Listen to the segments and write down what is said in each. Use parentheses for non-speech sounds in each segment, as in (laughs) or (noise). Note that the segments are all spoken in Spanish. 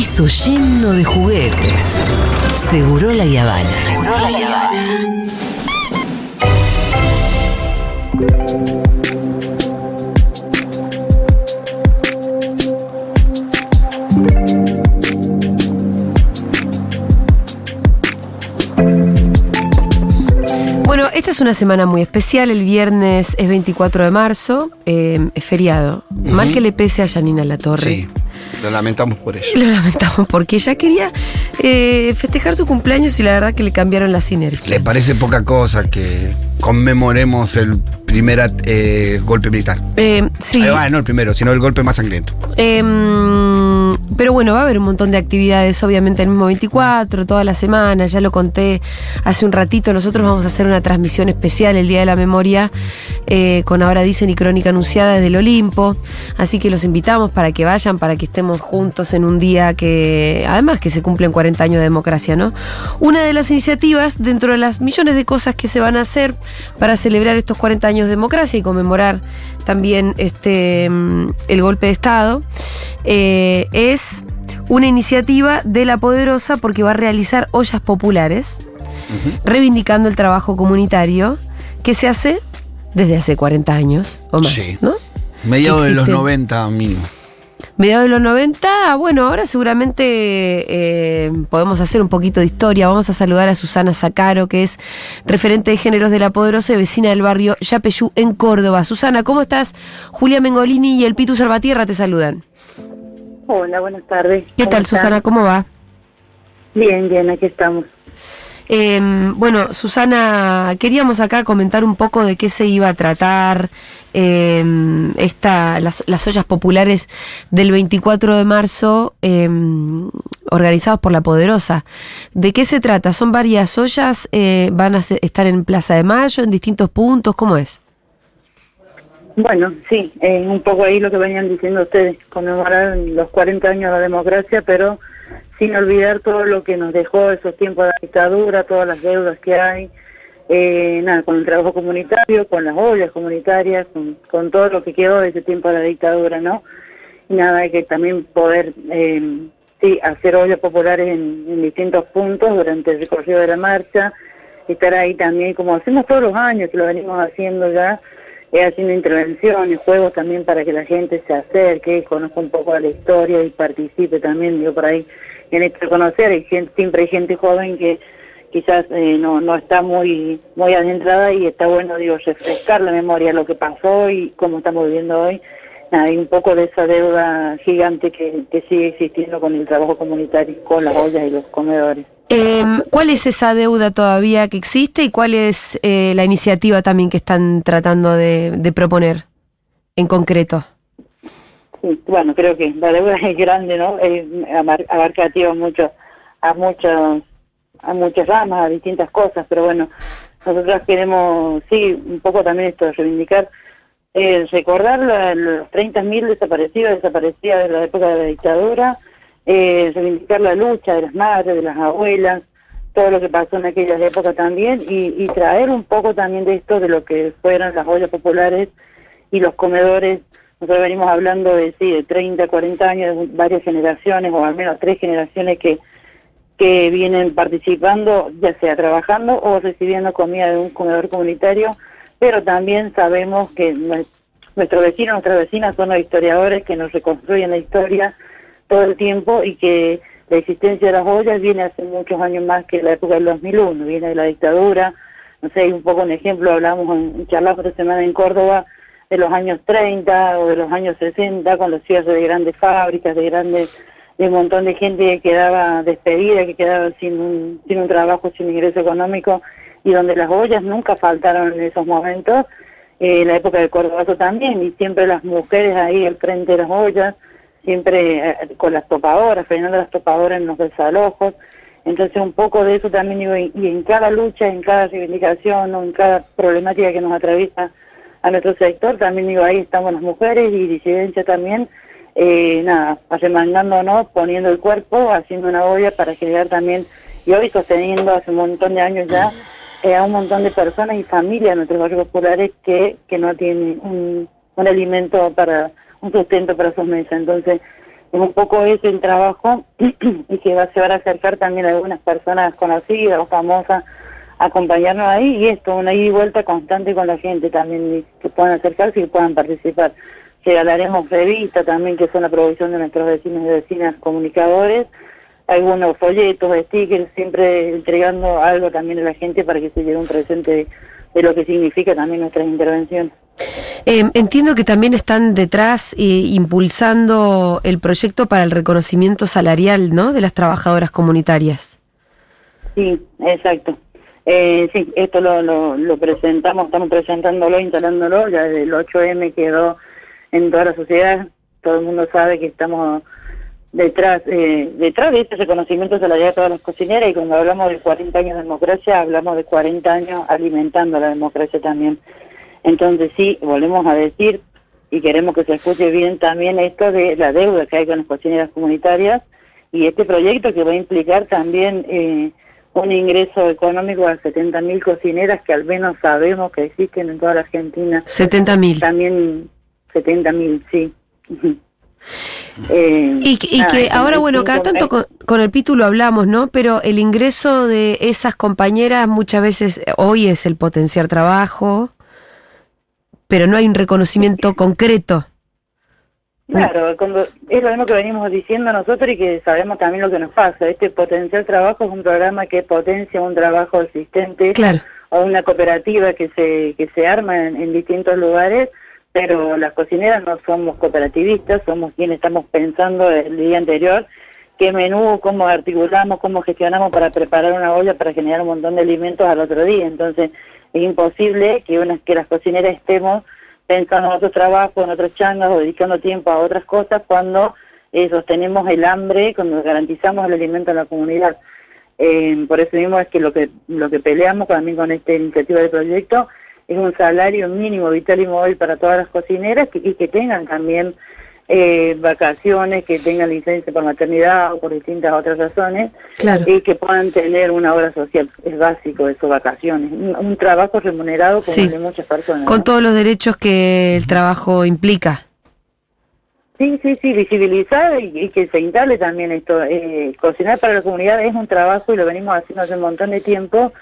piso lleno de juguetes. Seguro la Yavana. Seguro la Yavana. Bueno, esta es una semana muy especial. El viernes es 24 de marzo, eh, es feriado. Mal que le pese a Janina La Torre. Sí, lo lamentamos por ello. (laughs) Lo lamentamos porque ella quería eh, festejar su cumpleaños y la verdad que le cambiaron la sinergia. ¿Le parece poca cosa que conmemoremos el primer eh, golpe militar? Eh, sí. Eh, no el primero, sino el golpe más sangriento. Em, pero bueno, va a haber un montón de actividades, obviamente el mismo 24, toda la semana, ya lo conté hace un ratito, nosotros vamos a hacer una transmisión especial el Día de la Memoria eh, con Ahora Dicen y Crónica Anunciada desde el Olimpo, así que los invitamos para que vayan, para que estemos juntos en un día que, además que se cumplen 40 años de democracia, ¿no? Una de las iniciativas dentro de las millones de cosas que se van a hacer para celebrar estos 40 años de democracia y conmemorar también este mm, el golpe de Estado, eh, es una iniciativa de La Poderosa porque va a realizar ollas populares, reivindicando el trabajo comunitario que se hace desde hace 40 años o más, Sí. ¿no? Mediados de los existe. 90 mínimo. Mediados de los 90, bueno, ahora seguramente eh, podemos hacer un poquito de historia. Vamos a saludar a Susana Zacaro, que es referente de géneros de La Poderosa y vecina del barrio Yapeyú en Córdoba. Susana, ¿cómo estás? Julia Mengolini y el Pitu Salvatierra te saludan. Hola, buenas tardes. ¿Qué ¿Cómo tal, están? Susana? ¿Cómo va? Bien, bien, aquí estamos. Eh, bueno, Susana, queríamos acá comentar un poco de qué se iba a tratar eh, esta, las, las ollas populares del 24 de marzo eh, organizados por La Poderosa. ¿De qué se trata? ¿Son varias ollas? Eh, ¿Van a estar en Plaza de Mayo, en distintos puntos? ¿Cómo es? Bueno, sí, eh, un poco ahí lo que venían diciendo ustedes, conmemorar los 40 años de la democracia, pero sin olvidar todo lo que nos dejó esos tiempos de la dictadura, todas las deudas que hay, eh, nada, con el trabajo comunitario, con las ollas comunitarias, con, todo lo que quedó de ese tiempo de la dictadura, ¿no? Y nada, hay que también poder, eh, sí, hacer ollas populares en, en distintos puntos durante el recorrido de la marcha, estar ahí también, como hacemos todos los años, que lo venimos haciendo ya, haciendo intervenciones, juegos también para que la gente se acerque, conozca un poco de la historia y participe también, digo, por ahí, en esto conocer, hay gente, siempre hay gente joven que quizás eh, no, no está muy muy adentrada y está bueno, digo, refrescar la memoria lo que pasó y cómo estamos viviendo hoy. Hay un poco de esa deuda gigante que, que sigue existiendo con el trabajo comunitario, con las ollas y los comedores. Eh, ¿Cuál es esa deuda todavía que existe y cuál es eh, la iniciativa también que están tratando de, de proponer en concreto? Sí, bueno, creo que la deuda es grande, ¿no? Es abarcativa mucho, a muchas, a muchas ramas, a distintas cosas, pero bueno, nosotros queremos, sí, un poco también esto reivindicar, eh, recordar la- los 30.000 desaparecidos, desaparecidas de la época de la dictadura, eh, reivindicar la lucha de las madres, de las abuelas, todo lo que pasó en aquellas épocas también, y, y traer un poco también de esto, de lo que fueron las ollas populares y los comedores. Nosotros venimos hablando de, sí, de 30, 40 años, de varias generaciones, o al menos tres generaciones que, que vienen participando, ya sea trabajando o recibiendo comida de un comedor comunitario, pero también sabemos que nue- nuestros vecinos, nuestras vecinas son los historiadores que nos reconstruyen la historia todo el tiempo y que la existencia de las ollas viene hace muchos años más que la época del 2001, viene de la dictadura, no sé, un poco un ejemplo, hablamos en, charlamos esta semana en Córdoba, de los años 30 o de los años 60 con los cierres de grandes fábricas, de grandes de un montón de gente que quedaba despedida, que quedaba sin un, sin un trabajo, sin ingreso económico y donde las ollas nunca faltaron en esos momentos, eh, la época del Cordobazo también y siempre las mujeres ahí al frente de las ollas, siempre eh, con las topadoras, frenando las topadoras en los desalojos, entonces un poco de eso también digo, y, en cada lucha, en cada reivindicación o en cada problemática que nos atraviesa a nuestro sector, también digo, ahí estamos las mujeres y disidencia también, eh, nada, arremangándonos, poniendo el cuerpo, haciendo una olla para generar también, y hoy sosteniendo hace un montón de años ya, eh, a un montón de personas y familias en nuestros barrios populares que, que no tienen un, un alimento para, un sustento para sus mesas. Entonces, es un poco ese el trabajo (clears throat) y que va, se van a acercar también algunas personas conocidas o famosas a acompañarnos ahí y esto, una ida y vuelta constante con la gente también, que puedan acercarse y puedan participar. Regalaremos revistas también, que son la producción de nuestros vecinos y vecinas comunicadores, algunos folletos, stickers, siempre entregando algo también a la gente para que se lleve un presente de, de lo que significa también nuestras intervenciones. Eh, entiendo que también están detrás eh, impulsando el proyecto para el reconocimiento salarial, ¿no? De las trabajadoras comunitarias. Sí, exacto. Eh, sí, esto lo, lo, presentamos, estamos presentándolo, instalándolo, ya el 8M quedó en toda la sociedad, todo el mundo sabe que estamos detrás eh, detrás de este reconocimiento salarial de todas las cocineras y cuando hablamos de 40 años de democracia, hablamos de 40 años alimentando la democracia también. Entonces sí, volvemos a decir y queremos que se escuche bien también esto de la deuda que hay con las cocineras comunitarias y este proyecto que va a implicar también eh, un ingreso económico a 70 mil cocineras que al menos sabemos que existen en toda la Argentina. 70 mil. También 70 mil, sí. (laughs) Eh, y, y que ahora, bueno, cada tanto con, con, el título hablamos, ¿no? Pero el ingreso de esas compañeras muchas veces, hoy es el potenciar trabajo, pero no hay un reconocimiento concreto. Claro, cuando, es lo mismo que venimos diciendo nosotros y que sabemos también lo que nos pasa. Este potencial trabajo es un programa que potencia un trabajo existente claro. o una cooperativa que se, que se arma en, en distintos lugares, pero las cocineras no somos cooperativistas, somos quienes estamos pensando el día anterior qué menú, cómo articulamos, cómo gestionamos para preparar una olla para generar un montón de alimentos al otro día. Entonces, es imposible que, unas, que las cocineras estemos pensando en otro trabajo, en otras changas o dedicando tiempo a otras cosas cuando eh, sostenemos el hambre, cuando garantizamos el alimento en la comunidad. Eh, por eso mismo es que lo que lo que peleamos también con esta iniciativa del proyecto es un salario mínimo vital y móvil para todas las cocineras y que tengan también eh, vacaciones, que tengan licencia por maternidad o por distintas otras razones, claro. y que puedan tener una obra social. Es básico eso, vacaciones. Un, un trabajo remunerado como Sí. de muchas personas. Con ¿no? todos los derechos que el trabajo implica. Sí, sí, sí, visibilizar y, y que se instale también esto. Eh, cocinar para la comunidad es un trabajo y lo venimos haciendo hace un montón de tiempo.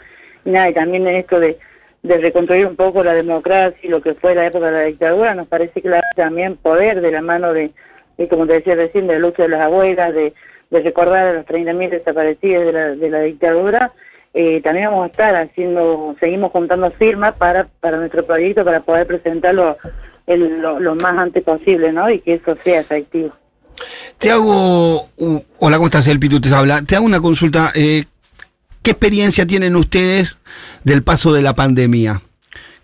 Y nada, y también en esto de, de reconstruir un poco la democracia y lo que fue la época de la dictadura, nos parece que también poder de la mano de, de, como te decía recién, de la lucha de las abuelas, de, de recordar a los 30.000 desaparecidos de la, de la dictadura. Eh, también vamos a estar haciendo, seguimos juntando firmas para, para nuestro proyecto para poder presentarlo el, lo, más antes posible, ¿no? Y que eso sea efectivo. Te hago. hola, ¿cómo estás? El Pitu te habla. Te hago una consulta. Eh, ¿Qué experiencia tienen ustedes del paso de la pandemia?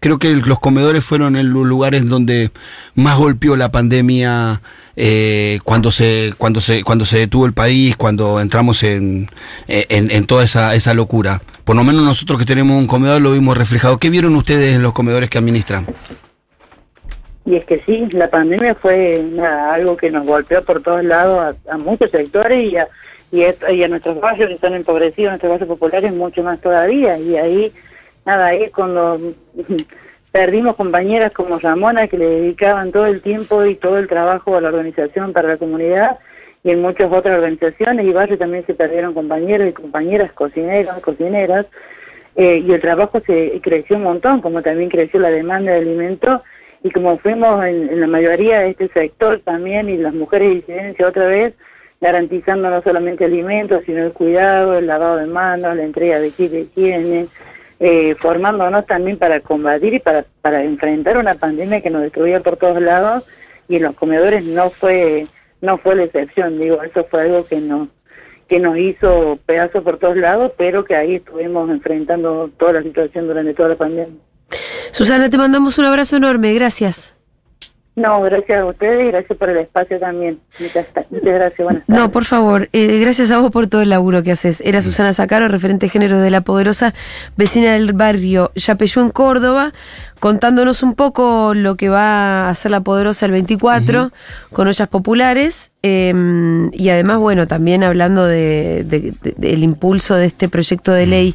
Creo que los comedores fueron en los lugares donde más golpeó la pandemia eh, cuando se cuando se cuando se detuvo el país, cuando entramos en, en, en toda esa, esa locura. Por lo menos nosotros que tenemos un comedor lo vimos reflejado. ¿Qué vieron ustedes en los comedores que administran? Y es que sí, la pandemia fue nada, algo que nos golpeó por todos lados a, a muchos sectores y a, y, y a nuestros barrios que están empobrecidos, nuestros barrios populares mucho más todavía. Y ahí, nada, ahí cuando (laughs) perdimos compañeras como Ramona que le dedicaban todo el tiempo y todo el trabajo a la organización para la comunidad y en muchas otras organizaciones y barrios también se perdieron compañeros y compañeras cocineros, cocineras eh, y el trabajo se creció un montón, como también creció la demanda de alimentos y como fuimos en, en la mayoría de este sector también y las mujeres de disidencia otra vez garantizando no solamente alimentos, sino el cuidado, el lavado de manos, la entrega de kit de higiene, eh, formándonos también para combatir y para, para enfrentar una pandemia que nos destruía por todos lados y en los comedores no fue no fue la excepción, digo, eso fue algo que nos que nos hizo pedazos por todos lados, pero que ahí estuvimos enfrentando toda la situación durante toda la pandemia. Susana, te mandamos un abrazo enorme, gracias. No, gracias a ustedes y gracias por el espacio también. Muchas, muchas gracias, buenas tardes. No, por favor, eh, gracias a vos por todo el laburo que haces. Era Susana Zacaro, referente de género de La Poderosa, vecina del barrio Yapeyú en Córdoba, contándonos un poco lo que va a hacer La Poderosa el 24 con ollas populares eh, y además, bueno, también hablando de, de- de- del impulso de este proyecto de ley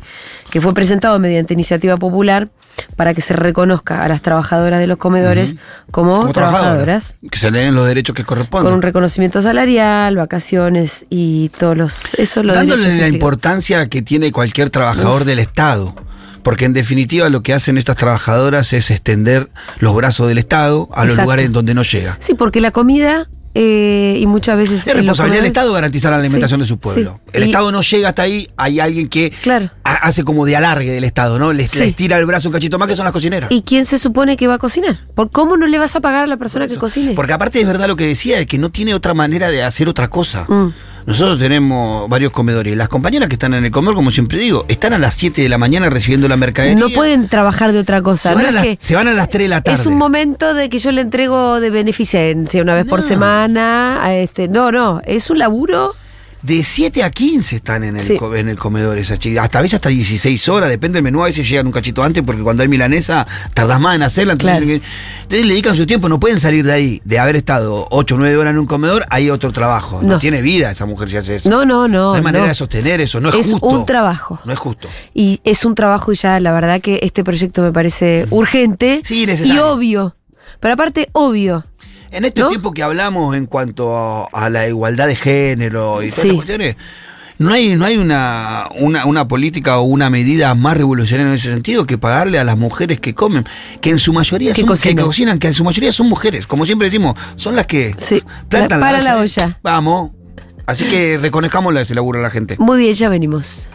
que fue presentado mediante iniciativa popular para que se reconozca a las trabajadoras de los comedores como, Como trabajadoras. Que se le den los derechos que corresponden. Con un reconocimiento salarial, vacaciones y todos los. Eso lo Dándole la importancia que tiene cualquier trabajador del Estado. Porque en definitiva lo que hacen estas trabajadoras es extender los brazos del Estado a los Exacto. lugares en donde no llega. Sí, porque la comida eh, y muchas veces. Es responsabilidad del Estado garantizar la alimentación Sí, de su pueblo. sí. El Y- Estado no llega hasta ahí, hay alguien que Claro. hace como de alargue del Estado, ¿no? Les, Sí. les tira el brazo un cachito más que son las cocineras. ¿Y quién se supone que va a cocinar? ¿Por cómo no le vas a pagar a la persona que cocine? Porque aparte es verdad lo que decía, es que no tiene otra manera de hacer otra cosa. Mm. Nosotros tenemos varios comedores. Las compañeras que están en el comedor, como siempre digo, están a las 7 de la mañana recibiendo la mercadería. No pueden trabajar de otra cosa. se van, no a es las, que se van a las 3 de la tarde. es un momento de que yo le entrego de beneficencia una vez por semana. A este, no, no, es un laburo. De 7 a 15 están en el, Sí. co- en el comedor esas chicas. Hasta a veces hasta 16 horas, depende del menú. A veces llegan un cachito antes porque cuando hay milanesa tardás más en hacerla. Entonces, Claro. entonces le dedican su tiempo, no pueden salir de ahí. De haber estado 8 o 9 horas en un comedor, hay otro trabajo. No, No. tiene vida esa mujer si hace eso. No, no, no. No hay manera no. de sostener eso, no es, Es justo. un trabajo. No es justo. Y es un trabajo y ya, la verdad que este proyecto me parece urgente Sí, y obvio. Pero aparte, obvio. En este ¿No? tiempo que hablamos en cuanto a, a la igualdad de género y todas Sí. estas cuestiones, no hay, no hay una, una, una política o una medida más revolucionaria en ese sentido que pagarle a las mujeres que comen, que en su mayoría son, cocinan. que cocinan, que en su mayoría son mujeres. Como siempre decimos, son las que Sí. plantan La- para la olla. Vamos. Así que reconozcámosle ese laburo a la gente. Muy bien, ya venimos.